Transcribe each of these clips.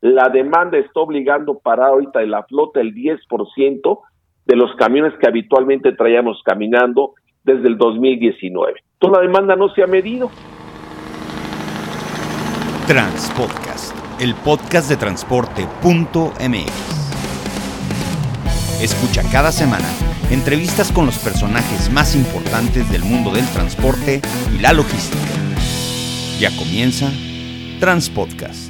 la demanda está obligando para ahorita de la flota el 10% de los camiones que habitualmente traíamos caminando desde el 2019. Toda la demanda no se ha medido. Transpodcast, el podcast de transporte.mx. Escucha cada semana entrevistas con los personajes más importantes del mundo del transporte y la logística. Ya comienza Transpodcast.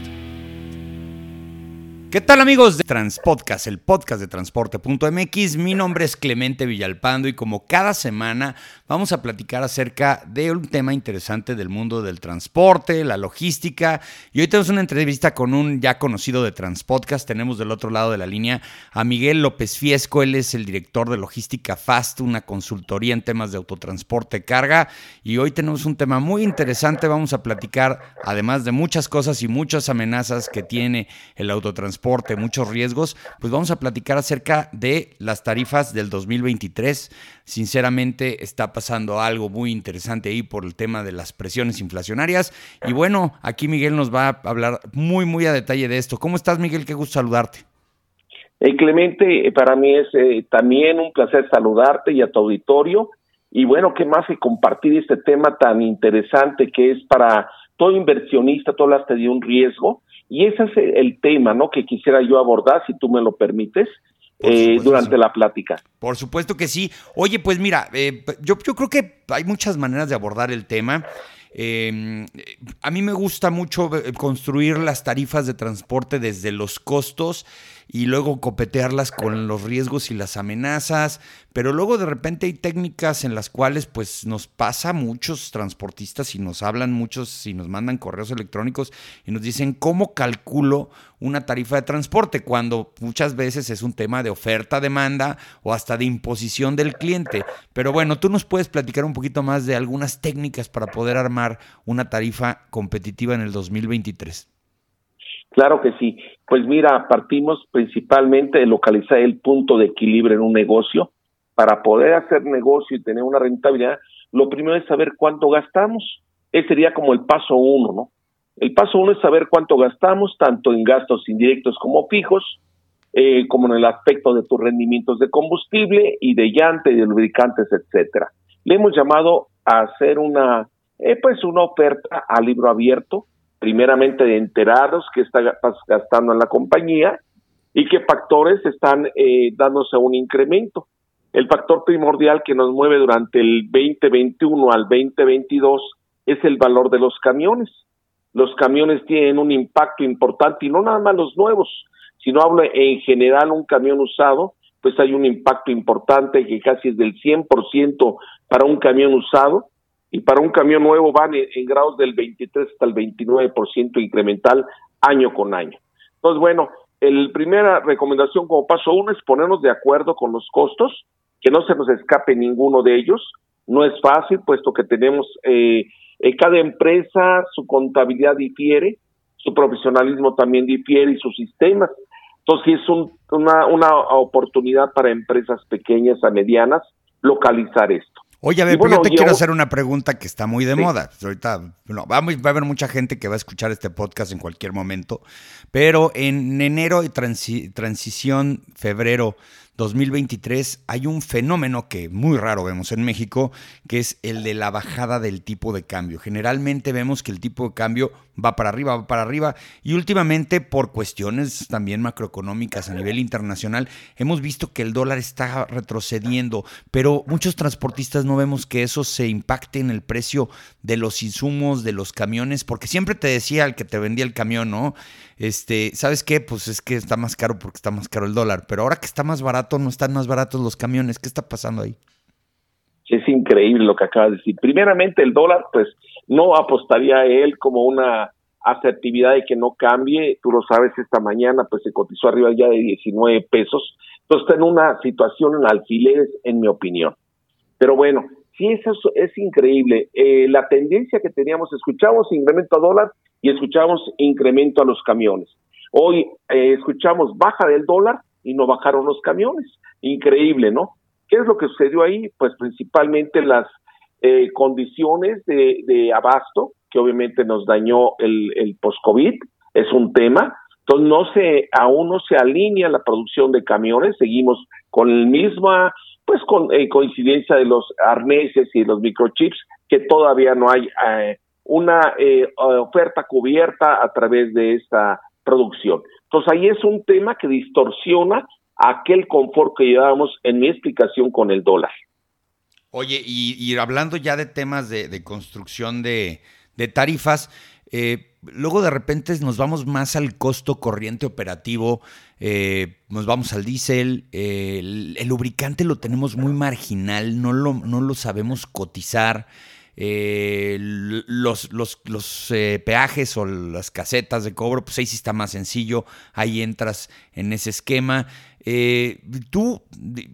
¿Qué tal amigos de Transpodcast, el podcast de transporte.mx? Mi nombre es Clemente Villalpando y como cada semana vamos a platicar acerca de un tema interesante del mundo del transporte, la logística. Y hoy tenemos una entrevista con un ya conocido de Transpodcast. Tenemos del otro lado de la línea a Miguel López Fiesco. Él es el director de logística FAST, una consultoría en temas de autotransporte carga. Y hoy tenemos un tema muy interesante. Vamos a platicar, además de muchas cosas y muchas amenazas que tiene el autotransporte muchos riesgos, pues vamos a platicar acerca de las tarifas del 2023. Sinceramente está pasando algo muy interesante ahí por el tema de las presiones inflacionarias. Y bueno, aquí Miguel nos va a hablar muy, muy a detalle de esto. ¿Cómo estás, Miguel? Qué gusto saludarte. Hey, Clemente, para mí es eh, también un placer saludarte y a tu auditorio. Y bueno, qué más que compartir este tema tan interesante que es para todo inversionista, todo las de un riesgo y ese es el tema, ¿no? Que quisiera yo abordar, si tú me lo permites, eh, durante la plática. Por supuesto que sí. Oye, pues mira, eh, yo, yo creo que hay muchas maneras de abordar el tema. Em, a mí me gusta mucho eh, construir las tarifas de transporte desde los costos y luego copetearlas con los riesgos y las amenazas, pero luego de repente hay técnicas en las cuales pues nos pasa muchos transportistas y nos hablan muchos y nos mandan correos electrónicos y nos dicen cómo calculo una tarifa de transporte cuando muchas veces es un tema de oferta, demanda o hasta de imposición del cliente. Pero bueno, tú nos puedes platicar un poquito más de algunas técnicas para poder armar una tarifa competitiva en el 2023. Claro que sí. Pues mira, partimos principalmente de localizar el punto de equilibrio en un negocio. Para poder hacer negocio y tener una rentabilidad, lo primero es saber cuánto gastamos. Ese sería como el paso uno, ¿no? El paso uno es saber cuánto gastamos, tanto en gastos indirectos como fijos, eh, como en el aspecto de tus rendimientos de combustible y de llanta y de lubricantes, etcétera. Le hemos llamado a hacer una, eh, pues una oferta a libro abierto, primeramente de enterados que está gastando en la compañía y qué factores están eh, dándose un incremento. El factor primordial que nos mueve durante el 2021 al 2022 es el valor de los camiones. Los camiones tienen un impacto importante y no nada más los nuevos, sino hablo en general un camión usado, pues hay un impacto importante que casi es del 100% para un camión usado y para un camión nuevo van en, grados del 23 hasta el 29% incremental año con año. Entonces, bueno, el primera recomendación como paso uno es ponernos de acuerdo con los costos, que no se nos escape ninguno de ellos. No es fácil, puesto que tenemos, eh, eh cada empresa, su contabilidad difiere, su profesionalismo también difiere y sus sistemas. Entonces, es una, una oportunidad para empresas pequeñas a medianas localizar esto. Oye, a ver, yo te quiero hacer una pregunta que está muy de moda. Pues ahorita, va, va, a haber mucha gente que va a escuchar este podcast en cualquier momento, pero en enero y transición febrero 2023 hay un fenómeno que muy raro vemos en México, que es el de la bajada del tipo de cambio. Generalmente vemos que el tipo de cambio va para arriba, va para arriba, y últimamente por cuestiones también macroeconómicas a nivel internacional, hemos visto que el dólar está retrocediendo, pero muchos transportistas no vemos que eso se impacte en el precio de los insumos, de los camiones, porque siempre te decía el que te vendía el camión, ¿no? Este, ¿sabes qué? Pues es que está más caro porque está más caro el dólar, pero ahora que está más barato, no están más baratos los camiones. ¿Qué está pasando ahí? Es increíble lo que acaba de decir. Primeramente, el dólar, pues no apostaría a él como una asertividad de que no cambie. Tú lo sabes, esta mañana pues se cotizó arriba ya de 19 pesos. Entonces está en una situación en alfileres, en mi opinión. Pero bueno, sí, eso es increíble. Eh, la tendencia que teníamos, escuchamos incremento a dólar y escuchamos incremento a los camiones. Hoy eh, escuchamos baja del dólar y no bajaron los camiones. Increíble, ¿no? ¿Qué es lo que sucedió ahí? Pues principalmente las eh, condiciones de, abasto, que obviamente nos dañó el, post-COVID, es un tema. Entonces no se, aún no se alinea la producción de camiones, seguimos con el misma, pues con eh, coincidencia de los arneses y los microchips, que todavía no hay eh, una eh, oferta cubierta a través de esta producción. Entonces ahí es un tema que distorsiona aquel confort que llevábamos en mi explicación con el dólar. Oye, y, hablando ya de temas de, construcción de, tarifas, eh, luego de repente nos vamos más al costo corriente operativo, eh, nos vamos al diésel, el, lubricante lo tenemos muy marginal, no lo, no lo sabemos cotizar. Eh, los, los peajes o las casetas de cobro, pues ahí sí está más sencillo, ahí entras en ese esquema. Eh, tú,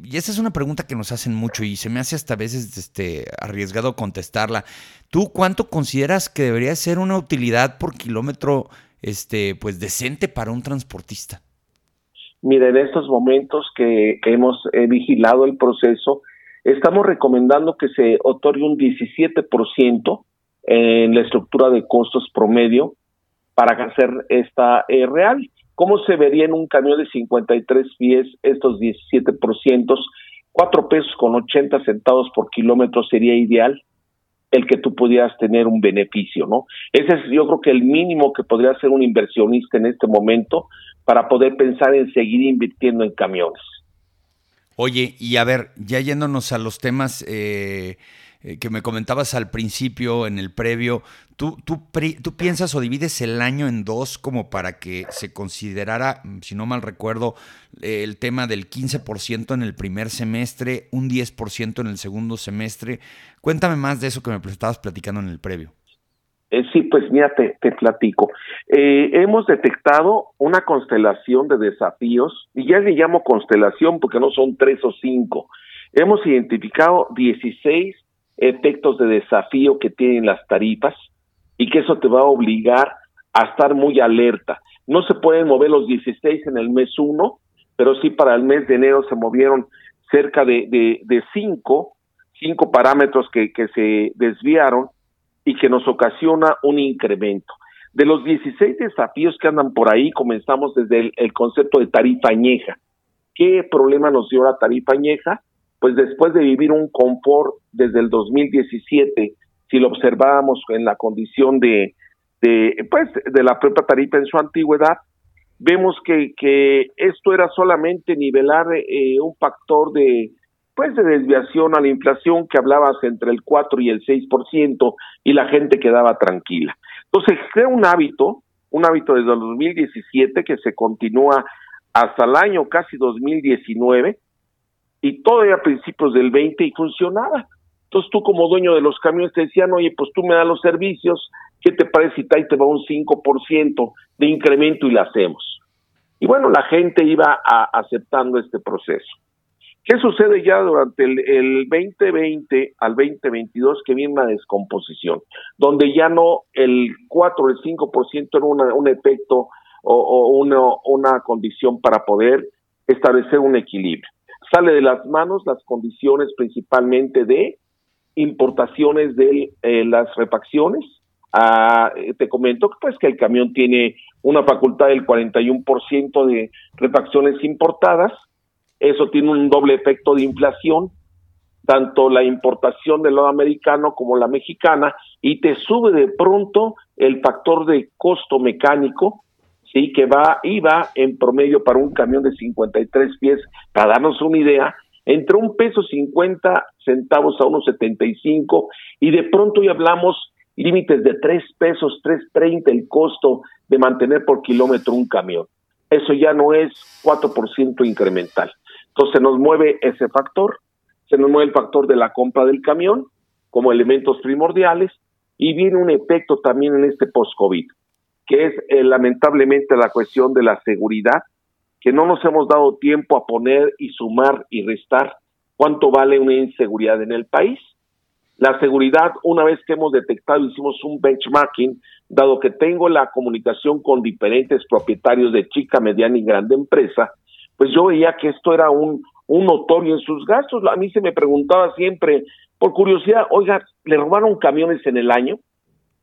y esa es una pregunta que nos hacen mucho y se me hace hasta a veces este, arriesgado contestarla. ¿Tú cuánto consideras que debería ser una utilidad por kilómetro este, pues decente para un transportista? Mira, en estos momentos que hemos eh, vigilado el proceso, estamos recomendando que se otorgue un 17% en la estructura de costos promedio para hacer esta eh, real. ¿Cómo se vería en un camión de 53 pies estos 17%? Cuatro pesos con 80 centavos por kilómetro sería ideal el que tú pudieras tener un beneficio, ¿no? Ese es yo creo que el mínimo que podría hacer un inversionista en este momento para poder pensar en seguir invirtiendo en camiones. Oye, y a ver, ya yéndonos a los temas eh, eh, que me comentabas al principio, en el previo, ¿tú, tú, ¿tú piensas o divides el año en dos como para que se considerara, si no mal recuerdo, el tema del 15% en el primer semestre, un 10% en el segundo semestre? Cuéntame más de eso que me estabas platicando en el previo. Eh, sí, pues mira, te, platico. Eh, hemos detectado una constelación de desafíos, y ya le llamo constelación porque no son tres o cinco. Hemos identificado 16 efectos de desafío que tienen las tarifas y que eso te va a obligar a estar muy alerta. No se pueden mover los 16 en el mes 1, pero sí para el mes de enero se movieron cerca de, de, de cinco, cinco parámetros que, que se desviaron y que nos ocasiona un incremento. De los 16 desafíos que andan por ahí, comenzamos desde el, concepto de tarifa añeja. ¿Qué problema nos dio la tarifa añeja? pues después de vivir un confort desde el 2017, si lo observábamos en la condición de, de pues de la propia tarifa en su antigüedad, vemos que, que esto era solamente nivelar eh, un factor de pues de desviación a la inflación que hablabas entre el 4 y el 6% y la gente quedaba tranquila. Entonces, crea un hábito, un hábito desde el 2017 que se continúa hasta el año casi 2019, y todavía a principios del 20 y funcionaba. Entonces tú como dueño de los camiones te decían, oye, pues tú me das los servicios, ¿qué te parece si te va un 5% de incremento y lo hacemos? Y bueno, la gente iba aceptando este proceso. ¿Qué sucede ya durante el, 2020 al 2022 que viene una descomposición, donde ya no el 4 o el 5% era una, un efecto o, una, condición para poder establecer un equilibrio? sale de las manos las condiciones principalmente de importaciones de eh, las refacciones. Ah, te comento pues que el camión tiene una facultad del 41% de refacciones importadas. Eso tiene un doble efecto de inflación, tanto la importación del lado americano como la mexicana, y te sube de pronto el factor de costo mecánico sí que va iba en promedio para un camión de 53 pies, para darnos una idea, entre un peso 50 centavos a unos 75 y de pronto ya hablamos límites de 3 pesos, 3.30 el costo de mantener por kilómetro un camión. Eso ya no es 4% incremental. Entonces se nos mueve ese factor, se nos mueve el factor de la compra del camión como elementos primordiales y viene un efecto también en este post-COVID que es eh, lamentablemente la cuestión de la seguridad, que no nos hemos dado tiempo a poner y sumar y restar cuánto vale una inseguridad en el país. La seguridad, una vez que hemos detectado, hicimos un benchmarking, dado que tengo la comunicación con diferentes propietarios de chica, mediana y grande empresa, pues yo veía que esto era un, un notorio en sus gastos. A mí se me preguntaba siempre, por curiosidad, oiga, ¿le robaron camiones en el año?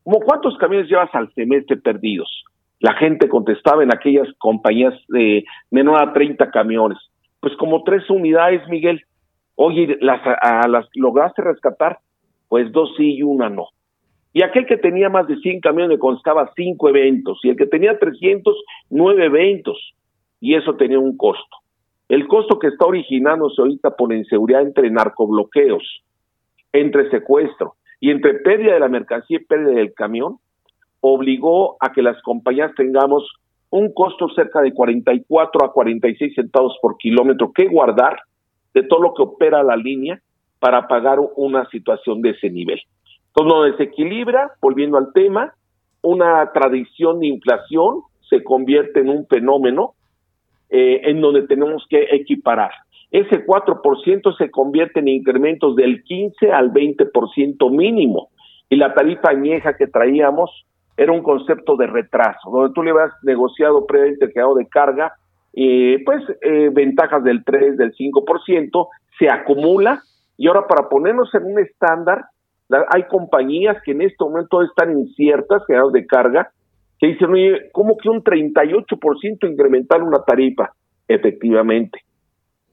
¿Cómo cuántos camiones llevas al semestre perdidos? La gente contestaba en aquellas compañías de menor a 30 camiones. Pues como tres unidades, Miguel. Oye, las, a, las lograste rescatar, pues dos sí y una no. Y aquel que tenía más de 100 camiones le constaba cinco eventos, y el que tenía 300, nueve eventos, y eso tenía un costo. El costo que está originándose ahorita por la inseguridad entre narcobloqueos, entre secuestro y entre pérdida de la mercancía y pérdida del camión, obligó a que las compañías tengamos un costo cerca de 44 a 46 centavos por kilómetro que guardar de todo lo que opera la línea para pagar una situación de ese nivel. Entonces desequilibra, volviendo al tema, una tradición de inflación se convierte en un fenómeno eh, en donde tenemos que equiparar. Ese 4% se convierte en incrementos del 15 al 20% mínimo. Y la tarifa añeja que traíamos era un concepto de retraso, donde tú le habías negociado previamente el de carga, y pues eh, ventajas del 3, del 5%, se acumula y ahora para ponernos en un estándar, hay compañías que en este momento están inciertas, quedados de carga, que dicen, oye, ¿cómo que un 38% incrementar una tarifa? Efectivamente.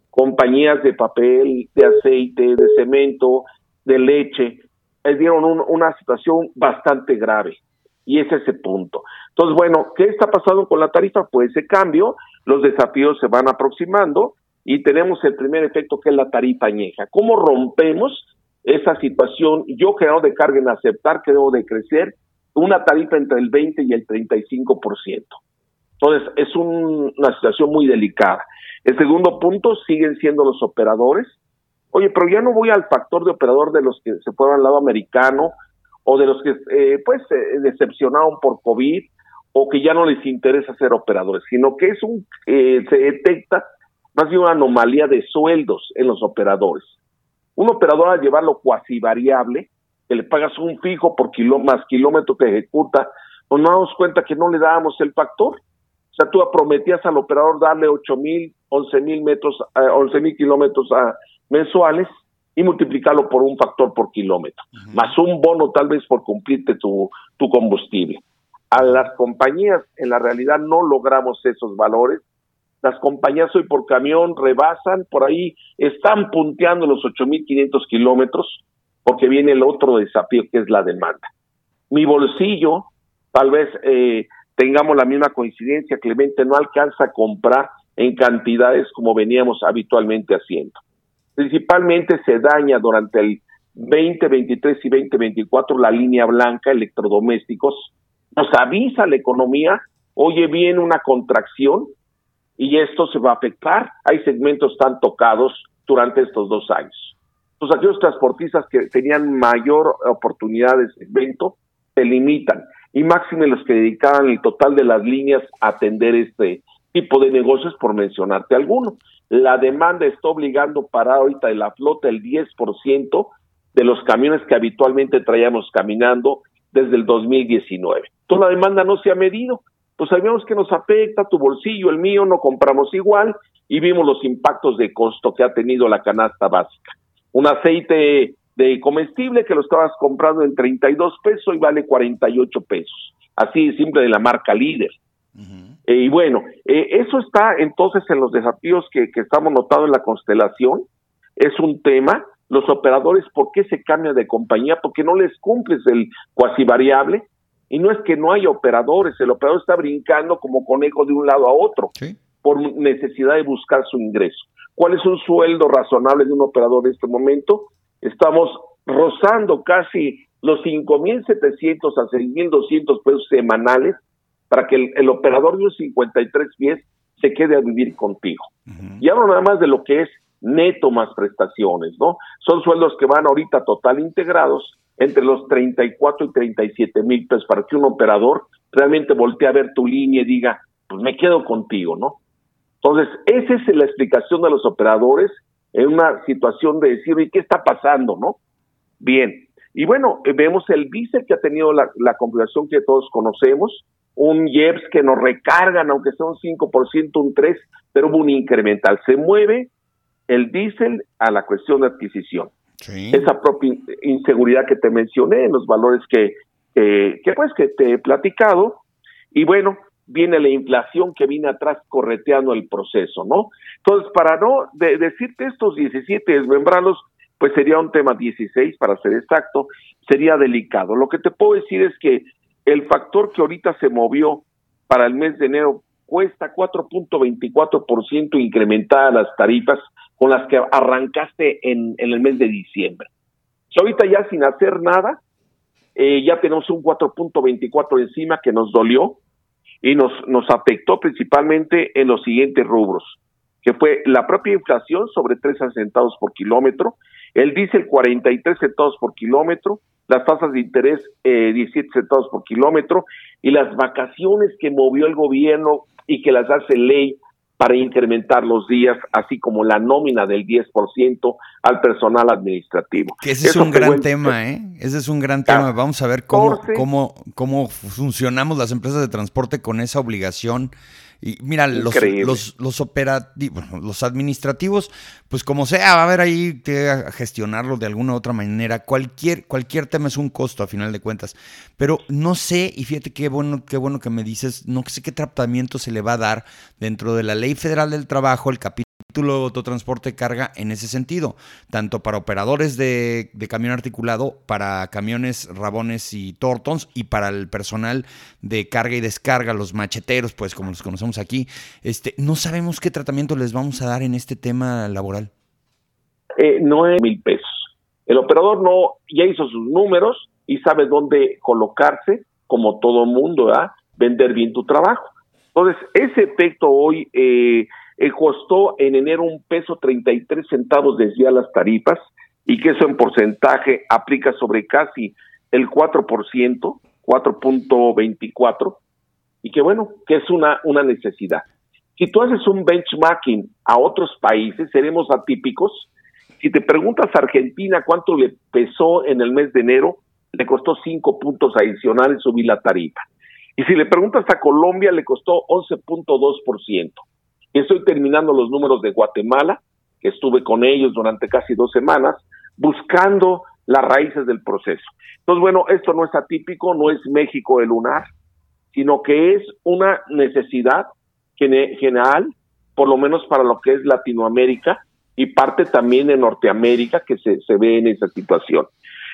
Compañías de papel, de aceite, de cemento, de leche, les dieron una situación bastante grave. Y es ese punto. Entonces, bueno, ¿qué está pasando con la tarifa? Pues ese cambio, los desafíos se van aproximando y tenemos el primer efecto que es la tarifa añeja. ¿Cómo rompemos esa situación? Yo creo de carga en aceptar que debo de crecer una tarifa entre el 20 y el 35%. Entonces, es una situación muy delicada. El segundo punto siguen siendo los operadores. Oye, pero ya no voy al factor de operador de los que se fueron al lado americano o de los que eh, pues se decepcionaron por COVID o que ya no les interesa ser operadores, sino que es un eh, se detecta más bien una anomalía de sueldos en los operadores. Un operador al llevarlo cuasi variable, que le pagas un fijo por kilo, más kilómetro que ejecuta, pues nos damos cuenta que no le dábamos el factor. O sea, tú prometías al operador darle ocho mil, once mil metros, eh, once mil kilómetros a, mensuales y multiplicarlo por un factor por kilómetro, más un bono tal vez por cumplirte tu, tu combustible. A las compañías en la realidad no logramos esos valores. Las compañías hoy por camión rebasan, por ahí están punteando los 8.500 kilómetros porque viene el otro desafío que es la demanda. Mi bolsillo, tal vez eh, tengamos la misma coincidencia, Clemente no alcanza a comprar en cantidades como veníamos habitualmente haciendo. Principalmente se daña durante el 2023 y 2024 la línea blanca, electrodomésticos, nos avisa la economía, oye, viene una contracción y esto se va a afectar. Hay segmentos tan tocados durante estos dos años. Pues aquellos transportistas que tenían mayor oportunidad de segmento se limitan y máxime los que dedicaban el total de las líneas a atender este tipo de negocios, por mencionarte alguno. La demanda está obligando para ahorita de la flota el 10% de los camiones que habitualmente traíamos caminando desde el 2019. Toda la demanda no se ha medido. Pues sabemos que nos afecta tu bolsillo, el mío, no compramos igual y vimos los impactos de costo que ha tenido la canasta básica. Un aceite de comestible que lo estabas comprando en 32 pesos y vale 48 pesos. Así simple de la marca líder. Eh, y bueno, eh, eso está entonces en los desafíos que, que estamos notando en la constelación. Es un tema los operadores, ¿por qué se cambian de compañía? Porque no les cumples el cuasi variable. Y no es que no haya operadores, el operador está brincando como conejo de un lado a otro por necesidad de buscar su ingreso. ¿Cuál es un sueldo razonable de un operador en este momento? Estamos rozando casi los 5.700 a 6.200 pesos semanales para que el, operador de un 53 pies se quede a vivir contigo. Y hablo nada más de lo que es neto más prestaciones, ¿no? Son sueldos que van ahorita total integrados entre los 34 y 37 mil pesos para que un operador realmente voltee a ver tu línea y diga, pues me quedo contigo, ¿no? Entonces, esa es la explicación de los operadores en una situación de decir, ¿y qué está pasando, no? Bien, y bueno, vemos el vice que ha tenido la, la configuración que todos conocemos, un IEPS que nos recargan, aunque sea un 5%, un 3%, pero hubo un incremental. Se mueve el diésel a la cuestión de adquisición. Esa propia inseguridad que te mencioné, los valores que, que, pues que te he platicado. Y bueno, viene la inflación que viene atrás correteando el proceso, ¿no? Entonces, para no decirte estos 17 desmembrarlos, pues sería un tema 16, para ser exacto, sería delicado. Lo que te puedo decir es que el factor que ahorita se movió para el mes de enero cuesta 4.24% incrementada las tarifas con las que arrancaste en, en el mes de diciembre. ahorita ya sin hacer nada, eh, ya tenemos un 4.24 encima que nos dolió y nos, nos afectó principalmente en los siguientes rubros, que fue la propia inflación sobre 3 centavos por kilómetro, el diésel 43 centavos por kilómetro, las tasas de interés eh, 17 centavos por kilómetro y las vacaciones que movió el gobierno y que las hace ley para incrementar los días, así como la nómina del 10% al personal administrativo. Que ese es un gran tema, ¿eh? Ese es un gran tema. Vamos a ver cómo, cómo, cómo funcionamos las empresas de transporte con esa obligación y mira, los, los, los operativos, los administrativos, pues como sea, va a haber ahí que gestionarlo de alguna u otra manera. Cualquier, cualquier tema es un costo a final de cuentas. Pero no sé, y fíjate qué bueno, qué bueno que me dices, no sé qué tratamiento se le va a dar dentro de la Ley Federal del Trabajo, el capítulo título de autotransporte carga en ese sentido, tanto para operadores de, camión articulado, para camiones rabones y tortons y para el personal de carga y descarga, los macheteros, pues como los conocemos aquí. Este, no sabemos qué tratamiento les vamos a dar en este tema laboral. Eh, no es mil pesos. El operador no ya hizo sus números y sabe dónde colocarse, como todo mundo, ¿verdad? vender bien tu trabajo. Entonces, ese efecto hoy eh, eh, costó en enero un peso 33 centavos desde las tarifas y que eso en porcentaje aplica sobre casi el 4%, 4.24, y que bueno, que es una, una necesidad. Si tú haces un benchmarking a otros países, seremos atípicos. Si te preguntas a Argentina cuánto le pesó en el mes de enero, le costó 5 puntos adicionales subir la tarifa. Y si le preguntas a Colombia, le costó 11.2%. Estoy terminando los números de Guatemala, que estuve con ellos durante casi dos semanas, buscando las raíces del proceso. Entonces, bueno, esto no es atípico, no es México el lunar, sino que es una necesidad general, por lo menos para lo que es Latinoamérica y parte también de Norteamérica que se, se ve en esa situación.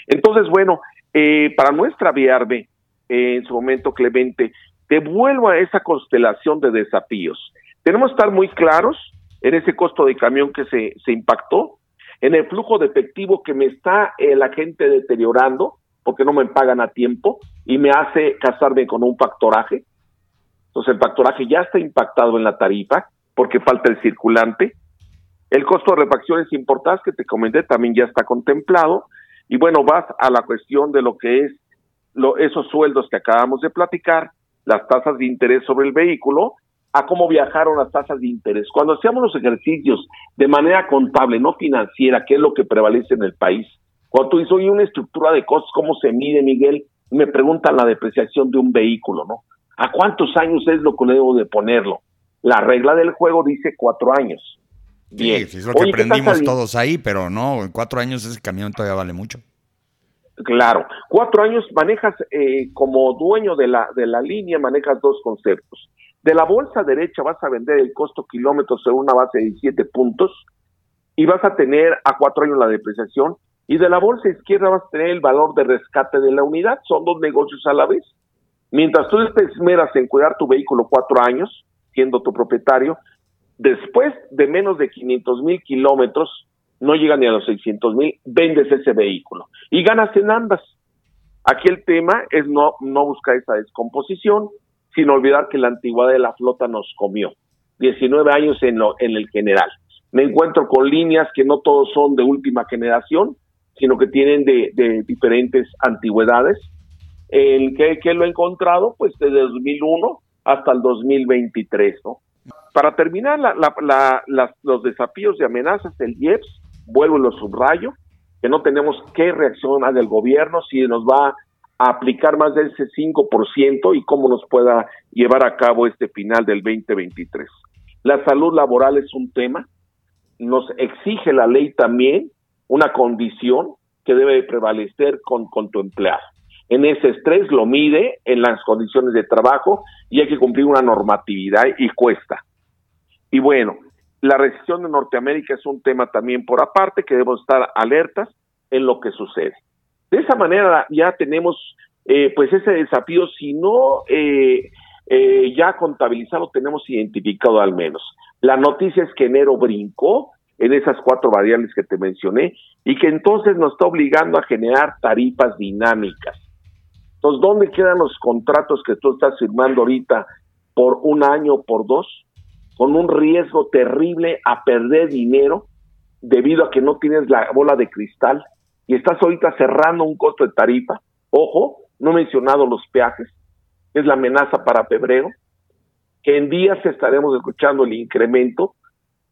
Entonces, bueno, eh, para nuestra extraviarme eh, en su momento, Clemente, te vuelvo a esa constelación de desafíos. Tenemos que estar muy claros en ese costo de camión que se, se impactó, en el flujo de efectivo que me está la gente deteriorando porque no me pagan a tiempo y me hace casarme con un factoraje. Entonces el factoraje ya está impactado en la tarifa porque falta el circulante. El costo de refacciones importantes que te comenté también ya está contemplado. Y bueno, vas a la cuestión de lo que es lo, esos sueldos que acabamos de platicar, las tasas de interés sobre el vehículo a cómo viajaron las tasas de interés. Cuando hacíamos los ejercicios de manera contable, no financiera, que es lo que prevalece en el país, cuando tú dices, oye, una estructura de costos, ¿cómo se mide, Miguel? me preguntan la depreciación de un vehículo, ¿no? ¿A cuántos años es lo que debo de ponerlo? La regla del juego dice cuatro años. Bien. Sí, es lo que aprendimos todos ahí, pero no, en cuatro años ese camión todavía vale mucho. Claro, cuatro años manejas eh, como dueño de la, de la línea, manejas dos conceptos. De la bolsa derecha vas a vender el costo kilómetro según una base de 17 puntos y vas a tener a cuatro años la depreciación y de la bolsa izquierda vas a tener el valor de rescate de la unidad. Son dos negocios a la vez. Mientras tú te esmeras en cuidar tu vehículo cuatro años, siendo tu propietario, después de menos de 500 mil kilómetros, no llega ni a los 600 mil, vendes ese vehículo y ganas en ambas. Aquí el tema es no, no buscar esa descomposición, sin olvidar que la antigüedad de la flota nos comió. 19 años en, lo, en el general. Me encuentro con líneas que no todos son de última generación, sino que tienen de, diferentes antigüedades. El que, lo he encontrado, pues desde 2001 hasta el 2023, ¿no? Para terminar la, la, la, los desafíos y amenazas del IEPS, vuelvo y lo subrayo, que no tenemos qué reacción del gobierno, si nos va aplicar más de ese 5% y cómo nos pueda llevar a cabo este final del 2023. La salud laboral es un tema, nos exige la ley también una condición que debe prevalecer con, con tu empleado. en ese estrés, lo mide en las condiciones de trabajo y hay que cumplir una normatividad y cuesta. Y bueno, la recesión de Norteamérica es un tema también por aparte que debemos estar alertas en lo que sucede. De esa manera ya tenemos eh, pues ese desafío, si no eh, eh, ya contabilizado, tenemos identificado al menos. La noticia es que enero brincó en esas cuatro variables que te mencioné y que entonces nos está obligando a generar tarifas dinámicas. Entonces, ¿dónde quedan los contratos que tú estás firmando ahorita por un año o por dos? Con un riesgo terrible a perder dinero debido a que no tienes la bola de cristal y estás ahorita cerrando un costo de tarifa. Ojo, no he mencionado los peajes, es la amenaza para febrero, que en días estaremos escuchando el incremento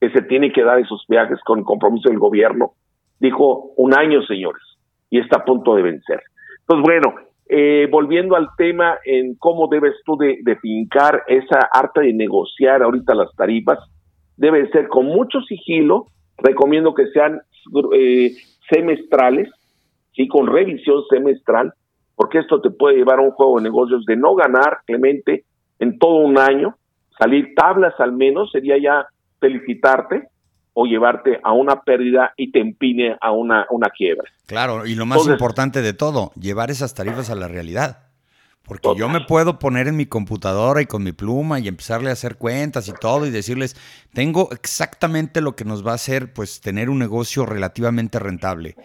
que se tiene que dar esos peajes con el compromiso del gobierno. Dijo un año, señores, y está a punto de vencer. Entonces, bueno, eh, volviendo al tema en cómo debes tú de, fincar esa arte de negociar ahorita las tarifas, debe ser con mucho sigilo, recomiendo que sean eh, semestrales, sí, con revisión semestral, porque esto te puede llevar a un juego de negocios de no ganar, Clemente, en todo un año, salir tablas al menos, sería ya felicitarte o llevarte a una pérdida y te empine a una, una quiebra. Claro, y lo más importante de todo, llevar esas tarifas a la realidad. Porque yo me puedo poner en mi computadora y con mi pluma y empezarle a hacer cuentas y todo y decirles, tengo exactamente lo que nos va a hacer pues tener un negocio relativamente rentable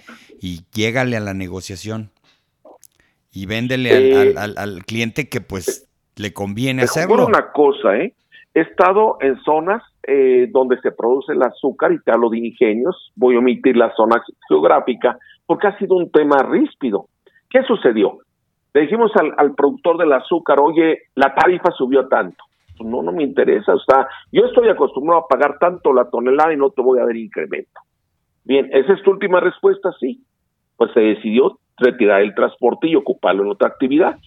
y llégale a la negociación y véndele al, cliente que pues le conviene hacerlo. una cosa, ¿eh? He estado en zonas eh, donde se produce el azúcar y te hablo de ingenios, voy a omitir la zona geográfica porque ha sido un tema ríspido. ¿Qué sucedió? Le dijimos al, al productor del azúcar, oye, la tarifa subió tanto. Pues no, no me interesa, o sea, yo estoy acostumbrado a pagar tanto la tonelada y no te voy a dar incremento. Bien, ¿esa es tu última respuesta? Sí. Pues se decidió retirar el transporte y ocuparlo en otra actividad,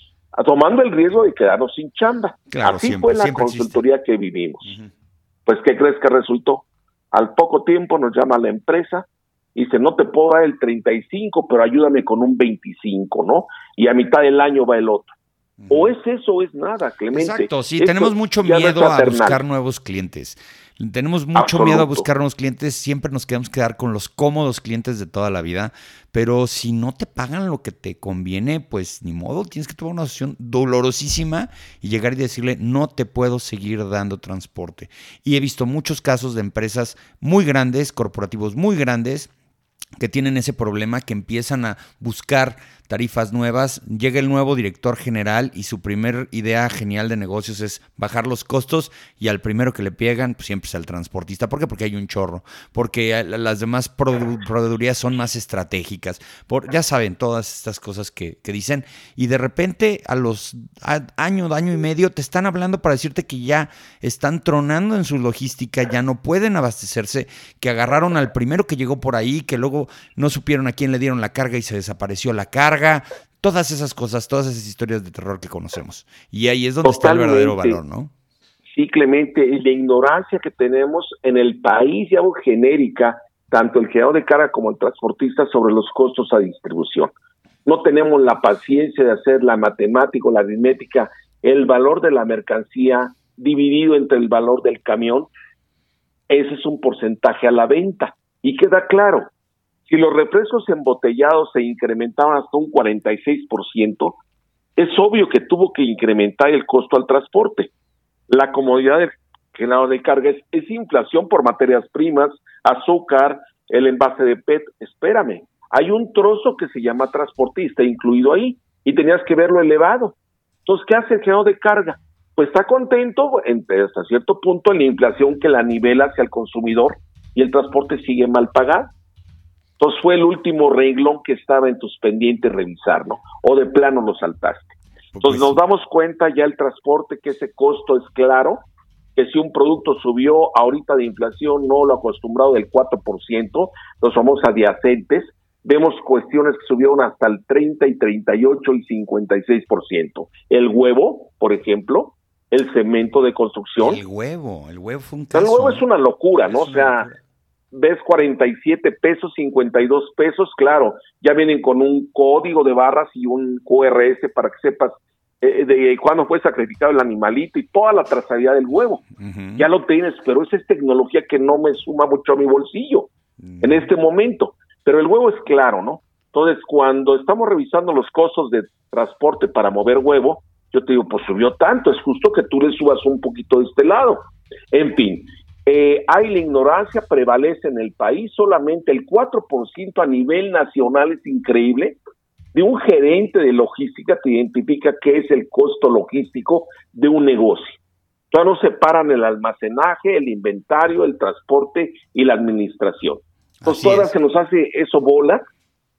tomando el riesgo de quedarnos sin chamba. Así fue la consultoría que vivimos. Pues, ¿qué crees que resultó? Al poco tiempo nos llama la empresa y dice, no te puedo dar el 35, pero ayúdame con un 25, ¿no? Y a mitad del año va el otro. O es eso o es nada, Clemente. Exacto, sí, tenemos mucho miedo a buscar nuevos clientes. Tenemos mucho miedo a buscar nuevos clientes, siempre nos queremos quedar con los cómodos clientes de toda la vida, pero si no te pagan lo que te conviene, pues ni modo, tienes que tomar una decisión dolorosísima y llegar y decirle, no te puedo seguir dando transporte. Y he visto muchos casos de empresas muy grandes, corporativos muy grandes, que tienen ese problema, que empiezan a buscar tarifas nuevas, llega el nuevo director general y su primer idea genial de negocios es bajar los costos y al primero que le pegan pues siempre es al transportista. ¿Por qué? Porque hay un chorro, porque las demás proveedurías son más estratégicas, por, ya saben todas estas cosas que, dicen y de repente a los año, año y medio te están hablando para decirte que ya están tronando en su logística, ya no pueden abastecerse, que agarraron al primero que llegó por ahí, que luego no supieron a quién le dieron la carga y se desapareció la carga todas esas cosas, todas esas historias de terror que conocemos. Y ahí es donde está el verdadero valor, ¿no? Sí, Clemente, y la ignorancia que tenemos en el país ya genérica, tanto el generador de carga como el transportista, sobre los costos a distribución. No tenemos la paciencia de hacer la matemática o la aritmética, el valor de la mercancía dividido entre el valor del camión. Ese es un porcentaje a la venta. Y queda claro, si los refrescos embotellados se incrementaban hasta un 46%, es obvio que tuvo que incrementar el costo al transporte. La comodidad del generador de carga es, inflación por materias primas, azúcar, el envase de PET. Espérame, hay un trozo que se llama transportista incluido ahí y tenías que verlo elevado. Entonces, ¿qué hace el generador de carga? Pues está contento hasta cierto punto en la inflación que la nivela hacia el consumidor y el transporte sigue mal pagado. Entonces fue el último renglón que estaba en tus pendientes revisar, ¿no? O de plano lo saltaste. Entonces nos damos cuenta ya el transporte que ese costo es claro, que si un producto subió ahorita de inflación, no lo acostumbrado del 4%, los somos adyacentes, vemos cuestiones que subieron hasta el 30 y 38 y 56%. El huevo, por ejemplo, el cemento de construcción. El huevo, el huevo fue un El huevo es una locura, ¿no? o sea, ves 47 pesos, 52 pesos, claro, ya vienen con un código de barras y un QRS para que sepas eh, de cuándo fue sacrificado el animalito y toda la trazabilidad del huevo. Ya lo tienes, pero esa es tecnología que no me suma mucho a mi bolsillo en mm. este momento. Pero el huevo es claro, ¿no? Entonces, cuando estamos revisando los costos de transporte para mover huevo, yo te digo, pues subió tanto, es justo que tú le subas un poquito de este lado. En fin, eh, hay la ignorancia, prevalece en el país, solamente el 4% a nivel nacional es increíble. De un gerente de logística te identifica qué es el costo logístico de un negocio. Todavía no separan el almacenaje, el inventario, el transporte y la administración. Entonces, todas se nos hace eso bola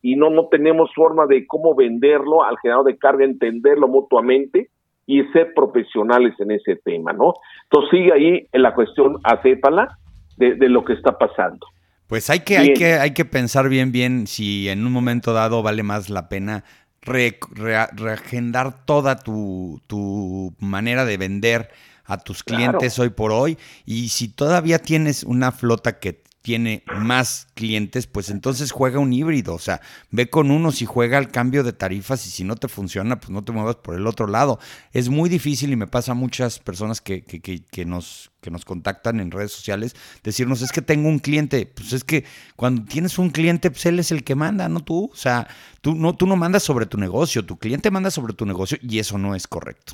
y no, no tenemos forma de cómo venderlo al generador de carga, entenderlo mutuamente y ser profesionales en ese tema, ¿no? Entonces sigue ahí en la cuestión acépala de, de lo que está pasando. Pues hay que, hay que, hay que pensar bien, bien si en un momento dado vale más la pena reagendar toda tu, tu, manera de vender a tus clientes hoy por hoy. Y si todavía tienes una flota que tiene más clientes, pues entonces juega un híbrido, o sea, ve con unos y juega al cambio de tarifas y si no te funciona, pues no te muevas por el otro lado. Es muy difícil y me pasa a muchas personas que, que, que, nos, que nos contactan en redes sociales, decirnos, es que tengo un cliente, pues es que cuando tienes un cliente, pues él es el que manda, no tú, o sea, tú no, tú no mandas sobre tu negocio, tu cliente manda sobre tu negocio y eso no es correcto.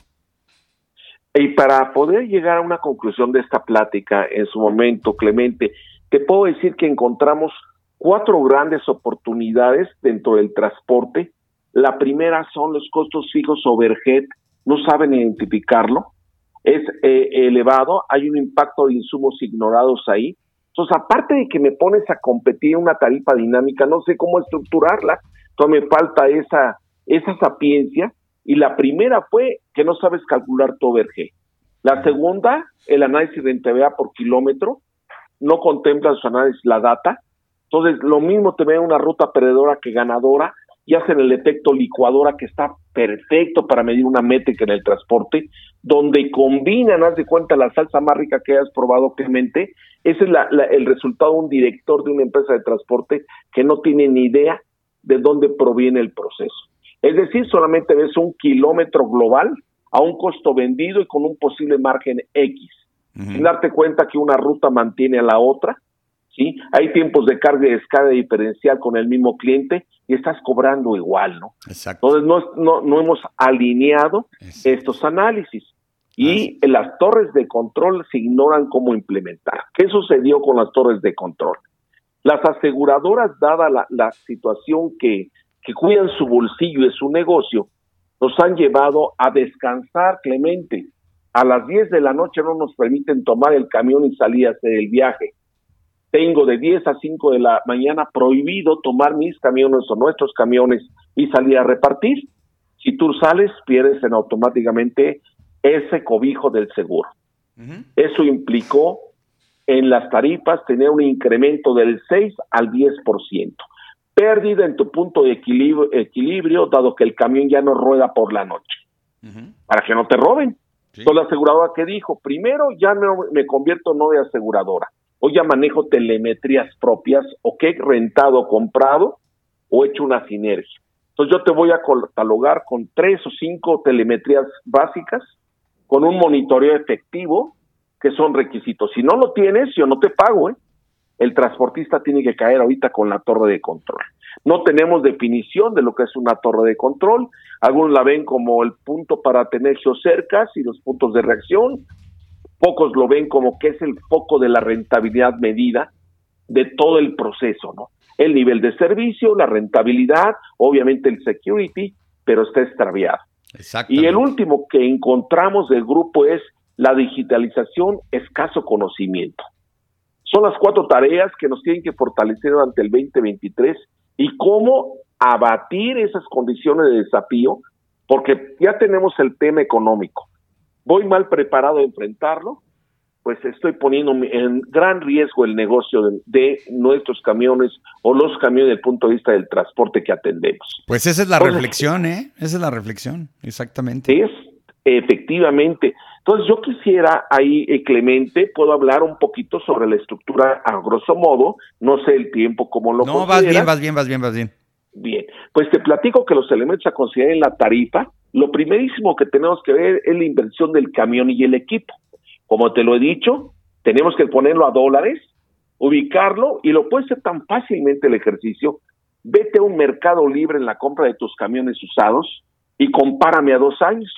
Y para poder llegar a una conclusión de esta plática en su momento, Clemente, te puedo decir que encontramos cuatro grandes oportunidades dentro del transporte. La primera son los costos fijos overhead, no saben identificarlo, es eh, elevado, hay un impacto de insumos ignorados ahí. Entonces, aparte de que me pones a competir una tarifa dinámica, no sé cómo estructurarla, entonces me falta esa, esa sapiencia. Y la primera fue que no sabes calcular tu overhead. La segunda, el análisis de NTVA por kilómetro no contemplan su análisis la data. Entonces, lo mismo te ve una ruta perdedora que ganadora y hacen el efecto licuadora que está perfecto para medir una métrica en el transporte, donde combinan, haz de cuenta, la salsa más rica que hayas probado, Clemente. Ese es el resultado de un director de una empresa de transporte que no tiene ni idea de dónde proviene el proceso. Es decir, solamente ves un kilómetro global a un costo vendido y con un posible margen X sin darte cuenta que una ruta mantiene a la otra, ¿sí? Hay tiempos de carga y descarga diferencial con el mismo cliente y estás cobrando igual, ¿no? Exacto. Entonces no, no, hemos alineado estos análisis y las torres de control se ignoran cómo implementar. ¿Qué sucedió con las torres de control? Las aseguradoras, dada la, la situación que, que cuidan su bolsillo y su negocio, nos han llevado a descansar, Clemente, a las 10 de la noche no nos permiten tomar el camión y salir a hacer el viaje. Tengo de 10 a 5 de la mañana prohibido tomar mis camiones o nuestros camiones y salir a repartir. Si tú sales, pierdes en automáticamente ese cobijo del seguro. Eso implicó en las tarifas tener un incremento del 6 al 10%. Pérdida en tu punto de equilibrio, equilibrio dado que el camión ya no rueda por la noche. Para que no te roben. Entonces la aseguradora que dijo, primero ya no me convierto no de aseguradora, hoy ya manejo telemetrías propias, o que he rentado, comprado, o hecho una sinergia. Entonces yo te voy a catalogar con tres o cinco telemetrías básicas, con un monitoreo efectivo, que son requisitos. Si no lo tienes, yo no te pago, ¿eh? El transportista tiene que caer ahorita con la torre de control. No tenemos definición de lo que es una torre de control. Algunos la ven como el punto para tener geocercas y los puntos de reacción. Pocos lo ven como que es el foco de la rentabilidad medida de todo el proceso, ¿no? El nivel de servicio, la rentabilidad, obviamente el security, pero está extraviado. Y el último que encontramos del grupo es la digitalización, escaso conocimiento. Son las cuatro tareas que nos tienen que fortalecer durante el 2023 y cómo abatir esas condiciones de desafío, porque ya tenemos el tema económico. Voy mal preparado a enfrentarlo, pues estoy poniendo en gran riesgo el negocio de, nuestros camiones o los camiones desde el punto de vista del transporte que atendemos. Pues esa es la reflexión, ¿eh? Esa es la reflexión, exactamente. Es, Efectivamente. Entonces yo quisiera ahí, eh, Clemente, puedo hablar un poquito sobre la estructura a grosso modo, no sé el tiempo como lo No, vas bien, vas bien, vas bien, vas bien. Bien, pues te platico que los elementos a considerar en la tarifa, lo primerísimo que tenemos que ver es la inversión del camión y el equipo. Como te lo he dicho, tenemos que ponerlo a dólares, ubicarlo y lo puede ser tan fácilmente el ejercicio. Vete a un mercado libre en la compra de tus camiones usados y compárame a dos años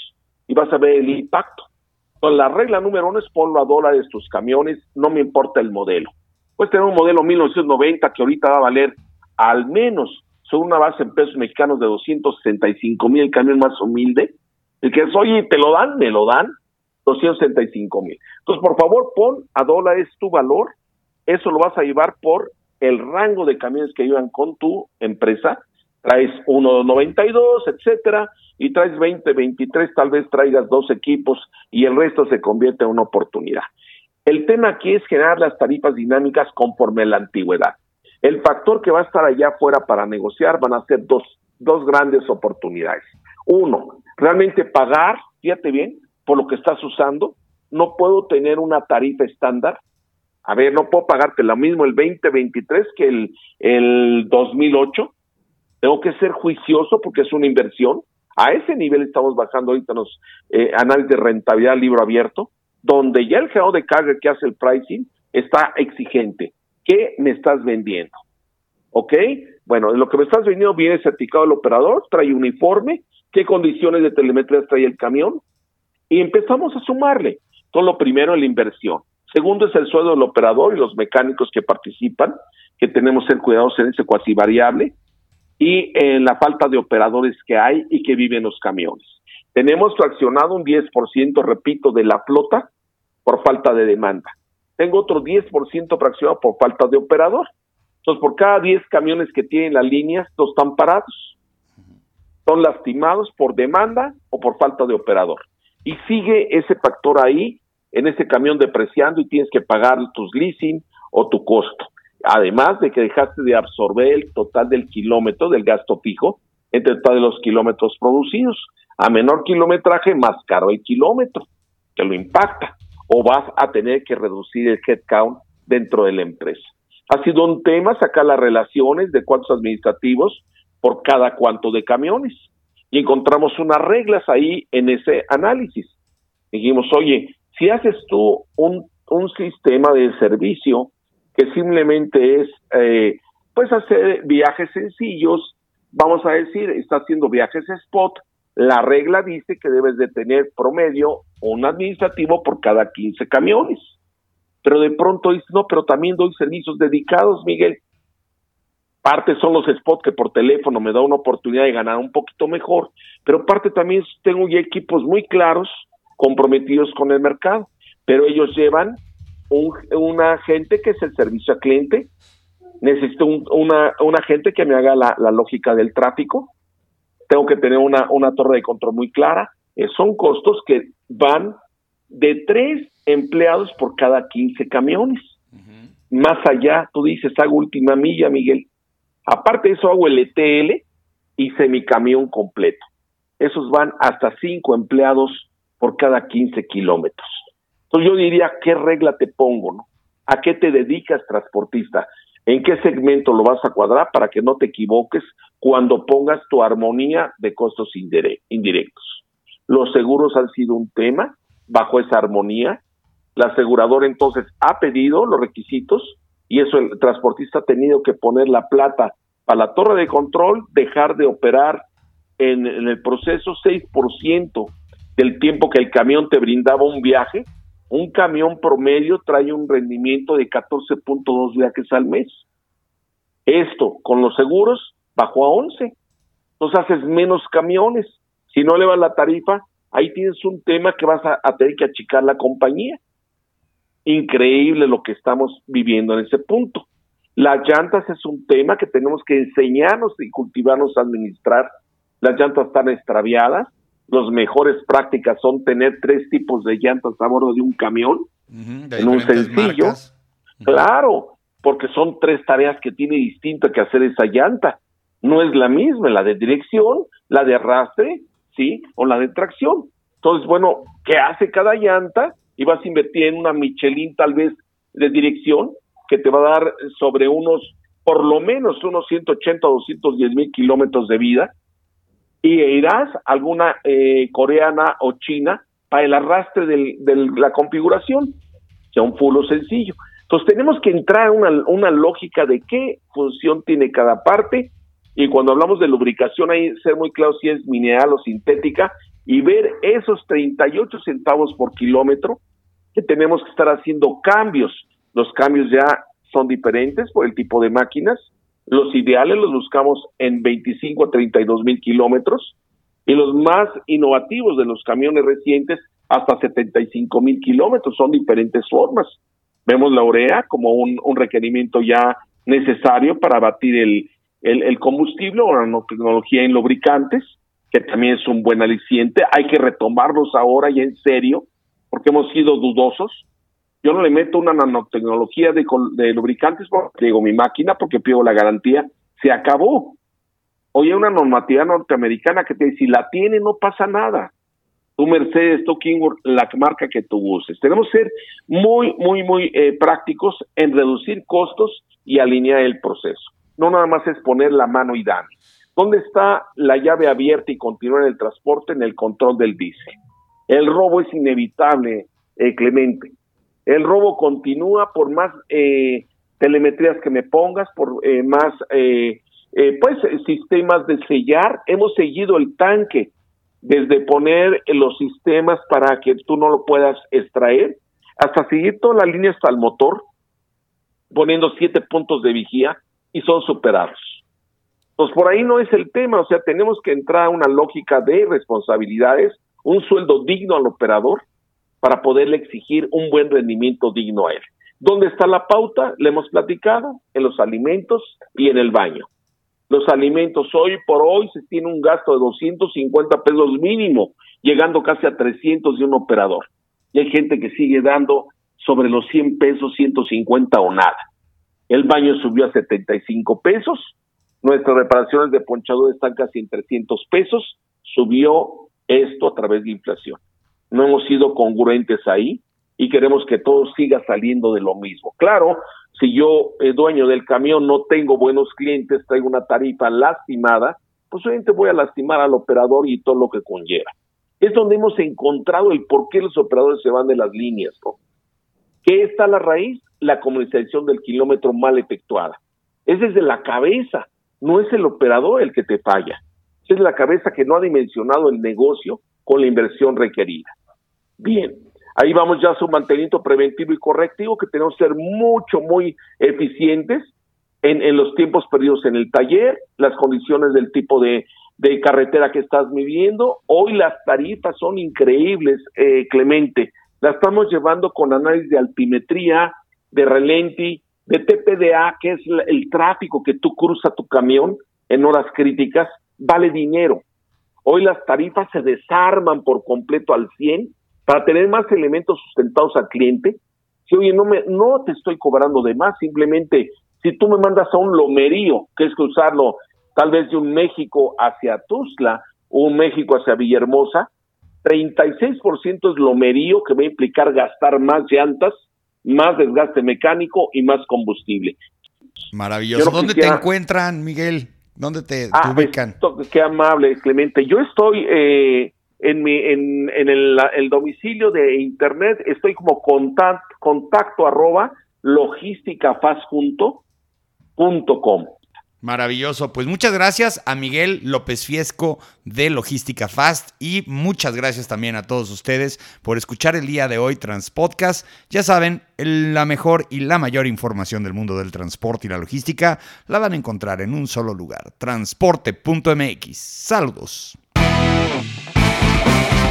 y vas a ver el impacto. Entonces, la regla número uno es ponlo a dólares tus camiones, no me importa el modelo. Puedes tener un modelo 1990 que ahorita va a valer al menos sobre una base en pesos mexicanos de 265 mil, el camión más humilde. El que es, oye, ¿te lo dan? ¿Me lo dan? 265 mil. Entonces, por favor, pon a dólares tu valor. Eso lo vas a llevar por el rango de camiones que llevan con tu empresa. Traes 1.92, etcétera, y traes 20, 23, tal vez traigas dos equipos y el resto se convierte en una oportunidad. El tema aquí es generar las tarifas dinámicas conforme a la antigüedad. El factor que va a estar allá afuera para negociar van a ser dos, dos grandes oportunidades. Uno, realmente pagar, fíjate bien, por lo que estás usando. No puedo tener una tarifa estándar. A ver, no puedo pagarte lo mismo el 2023 que el, el 2008. Tengo que ser juicioso porque es una inversión. A ese nivel estamos bajando ahorita los eh, análisis de rentabilidad libro abierto, donde ya el generador de carga que hace el pricing está exigente. ¿Qué me estás vendiendo? ¿Ok? Bueno, lo que me estás vendiendo viene certificado del operador, trae uniforme, qué condiciones de telemetría trae el camión, y empezamos a sumarle. Todo lo primero es la inversión. Segundo es el sueldo del operador y los mecánicos que participan, que tenemos que ser cuidadosos en ese cuasi variable, y en la falta de operadores que hay y que viven los camiones. Tenemos fraccionado un 10%, repito, de la flota por falta de demanda tengo otro 10% fraccionado por falta de operador. Entonces, por cada 10 camiones que tienen las líneas, dos están parados. Son lastimados por demanda o por falta de operador. Y sigue ese factor ahí, en ese camión depreciando y tienes que pagar tus leasing o tu costo. Además de que dejaste de absorber el total del kilómetro, del gasto fijo, entre todos los kilómetros producidos. A menor kilometraje, más caro el kilómetro, que lo impacta o vas a tener que reducir el headcount dentro de la empresa. Ha sido un tema sacar las relaciones de cuántos administrativos por cada cuánto de camiones. Y encontramos unas reglas ahí en ese análisis. Dijimos, oye, si haces tú un, un sistema de servicio que simplemente es, eh, pues hacer viajes sencillos, vamos a decir, está haciendo viajes spot, la regla dice que debes de tener promedio un administrativo por cada 15 camiones. Pero de pronto dices, no, pero también doy servicios dedicados, Miguel. Parte son los spots que por teléfono me da una oportunidad de ganar un poquito mejor, pero parte también tengo ya equipos muy claros, comprometidos con el mercado, pero ellos llevan un, una gente que es el servicio al cliente, necesito un, una, una gente que me haga la, la lógica del tráfico, tengo que tener una, una torre de control muy clara. Eh, son costos que van de tres empleados por cada 15 camiones. Más allá, tú dices, hago última milla, Miguel. Aparte de eso, hago el ETL y semicamión completo. Esos van hasta cinco empleados por cada 15 kilómetros. Entonces yo diría, ¿qué regla te pongo? No? ¿A qué te dedicas, transportista? ¿En qué segmento lo vas a cuadrar para que no te equivoques cuando pongas tu armonía de costos indirectos? Los seguros han sido un tema bajo esa armonía. La aseguradora entonces ha pedido los requisitos y eso el transportista ha tenido que poner la plata para la torre de control, dejar de operar en, en el proceso 6% del tiempo que el camión te brindaba un viaje un camión promedio trae un rendimiento de 14.2 viajes al mes. Esto con los seguros bajó a 11. Entonces haces menos camiones. Si no elevas la tarifa, ahí tienes un tema que vas a, a tener que achicar la compañía. Increíble lo que estamos viviendo en ese punto. Las llantas es un tema que tenemos que enseñarnos y cultivarnos a administrar. Las llantas están extraviadas, las mejores prácticas son tener tres tipos de llantas a bordo de un camión, en un sencillo. Claro, porque son tres tareas que tiene distinto que hacer esa llanta. No es la misma, la de dirección, la de arrastre, ¿sí? O la de tracción. Entonces, bueno, ¿qué hace cada llanta? Y vas a invertir en una Michelin tal vez de dirección que te va a dar sobre unos, por lo menos unos 180 o 210 mil kilómetros de vida. Y irás a alguna eh, coreana o china para el arrastre de la configuración, sea un fulo sencillo. Entonces tenemos que entrar a una, una lógica de qué función tiene cada parte y cuando hablamos de lubricación hay que ser muy claro si es mineral o sintética y ver esos 38 centavos por kilómetro que tenemos que estar haciendo cambios. Los cambios ya son diferentes por el tipo de máquinas. Los ideales los buscamos en 25 a 32 mil kilómetros y los más innovativos de los camiones recientes hasta 75 mil kilómetros. Son diferentes formas. Vemos la urea como un, requerimiento ya necesario para batir el, el, combustible o la nanotecnología en lubricantes, que también es un buen aliciente. Hay que retomarlos ahora y en serio, porque hemos sido dudosos. Yo no le meto una nanotecnología de, de lubricantes digo mi máquina porque pido la garantía. Se acabó. Hoy hay una normativa norteamericana que te dice, si la tiene no pasa nada tu Mercedes, tu Kingwood, la marca que tú uses. Tenemos que ser muy, muy, muy eh, prácticos en reducir costos y alinear el proceso. No nada más es poner la mano y dar. ¿Dónde está la llave abierta y continuar el transporte en el control del diésel? El robo es inevitable, eh, Clemente. El robo continúa por más eh, telemetrías que me pongas, por más pues sistemas de sellar. Hemos seguido el tanque desde poner los sistemas para que tú no lo puedas extraer, hasta seguir toda la línea hasta el motor, poniendo siete puntos de vigía y son superados. Pues por ahí no es el tema, o sea, tenemos que entrar a una lógica de responsabilidades, un sueldo digno al operador para poderle exigir un buen rendimiento digno a él. ¿Dónde está la pauta? Le hemos platicado, en los alimentos y en el baño los alimentos. Hoy por hoy se tiene un gasto de 250 pesos mínimo, llegando casi a 300 de un operador. Y hay gente que sigue dando sobre los 100 pesos, 150 o nada. El baño subió a 75 pesos. Nuestras reparaciones de ponchadura están casi en 300 pesos. Subió esto a través de inflación. No hemos sido congruentes ahí y queremos que todo siga saliendo de lo mismo. Claro, si yo, eh, dueño del camión, no tengo buenos clientes, traigo una tarifa lastimada, pues obviamente voy a lastimar al operador y todo lo que conlleva. Es donde hemos encontrado el por qué los operadores se van de las líneas, ¿no? ¿Qué está la raíz? La comercialización del kilómetro mal efectuada. Es desde la cabeza, no es el operador el que te falla. Es la cabeza que no ha dimensionado el negocio con la inversión requerida. Bien, Ahí vamos ya a su mantenimiento preventivo y correctivo, que tenemos que ser mucho, muy eficientes en, en los tiempos perdidos en el taller, las condiciones del tipo de, de carretera que estás midiendo. Hoy las tarifas son increíbles, eh, Clemente. Las estamos llevando con análisis de altimetría, de relenti, de TPDA, que es el tráfico que tú cruzas tu camión en horas críticas, vale dinero. Hoy las tarifas se desarman por completo al 100 para tener más elementos sustentados al cliente. Si, oye, no, me, no te estoy cobrando de más, simplemente si tú me mandas a un lomerío, que es cruzarlo tal vez de un México hacia Tuzla o un México hacia Villahermosa, 36% es lomerío que va a implicar gastar más llantas, más desgaste mecánico y más combustible. Maravilloso. ¿Dónde te encuentran, Miguel? ¿Dónde te, ah, ubican? qué amable, Clemente. Yo estoy eh, en, el, domicilio de internet estoy como contacto, arroba logísticafastjunto.com. Maravilloso. Pues muchas gracias a Miguel López Fiesco de Logística Fast y muchas gracias también a todos ustedes por escuchar el día de hoy Transpodcast. Ya saben, la mejor y la mayor información del mundo del transporte y la logística la van a encontrar en un solo lugar, transporte.mx. Saludos. Thank you.